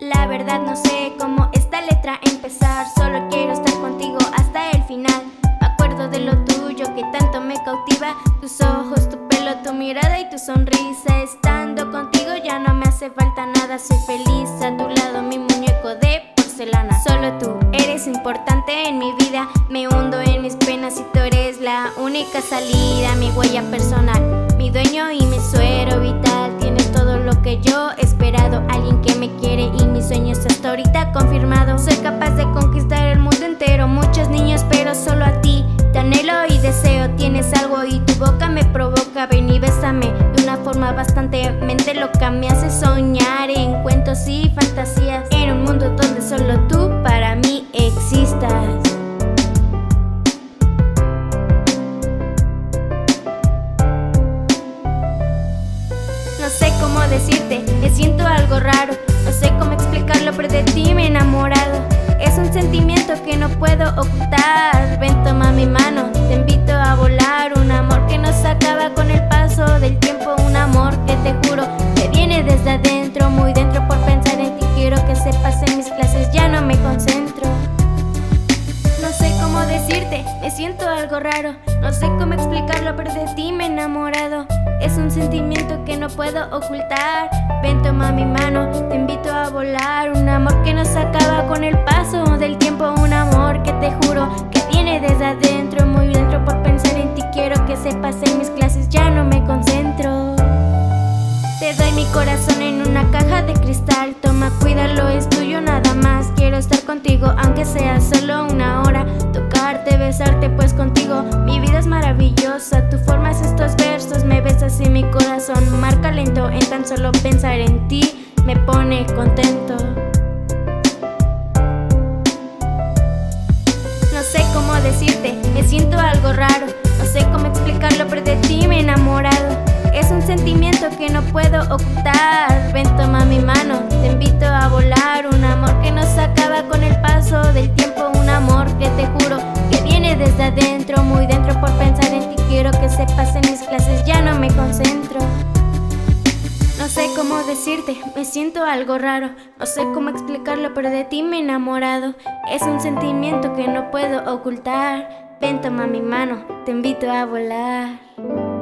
La verdad no sé cómo esta letra empezar, solo quiero estar contigo hasta el final. Me acuerdo de lo tuyo que tanto me cautiva, tus ojos, tu pelo, tu mirada y tu sonrisa. Estando contigo ya no me hace falta nada, soy feliz a tu lado, mi muñeco de porcelana. Solo tú eres importante en mi vida, me hundo en mis penas y tú eres la única salida, mi huella personal, mi dueño y mi suero vital. Tienes todo lo que yo he esperado, alguien que me quiere y mis sueños hasta ahorita confirmado. Soy capaz de conquistar el mundo entero, muchos niños, pero solo a ti. Te anhelo y deseo, tienes algo y tu boca me provoca. Ven y bésame de una forma bastante mente loca. Me hace soñar en cuentos y fantasías. En un mundo donde solo tú para mí existas. Decirte, me siento algo raro. No sé cómo explicarlo, pero de ti me he enamorado. Es un sentimiento que no puedo ocultar. Ven, toma mi mano, te invito a volar. Un amor que nos acaba con el paso del tiempo. Un amor que te juro que viene desde adentro, muy dentro por pensar en ti. Quiero que sepas en mis clases, ya no me concentro. No sé cómo decirte, me siento algo raro. Sé cómo explicarlo, pero de ti me he enamorado. Es un sentimiento que no puedo ocultar. Ven, toma mi mano, te invito a volar. Un amor que nos acaba con el paso del tiempo. Un amor que te juro que viene desde adentro, muy dentro por pensar en ti. Quiero que sepas en mis clases, ya no me concentro. Te doy mi corazón en una caja de cristal. Toma, cuídalo, es tuyo nada más. Quiero estar contigo, aunque sea solo una hora. Tocarte, besarte, pues contigo mi vida es maravillosa. Tú formas estos versos, me besas y mi corazón marca lento. En tan solo pensar en ti me pone contento. No sé cómo decirte, me siento algo raro. No sé cómo explicarlo, pero de ti me he enamorado. Es un sentimiento que no puedo ocultar. Ven, decirte, me siento algo raro. No sé cómo explicarlo, pero de ti me he enamorado. Es un sentimiento que no puedo ocultar. Ven, toma mi mano, te invito a volar.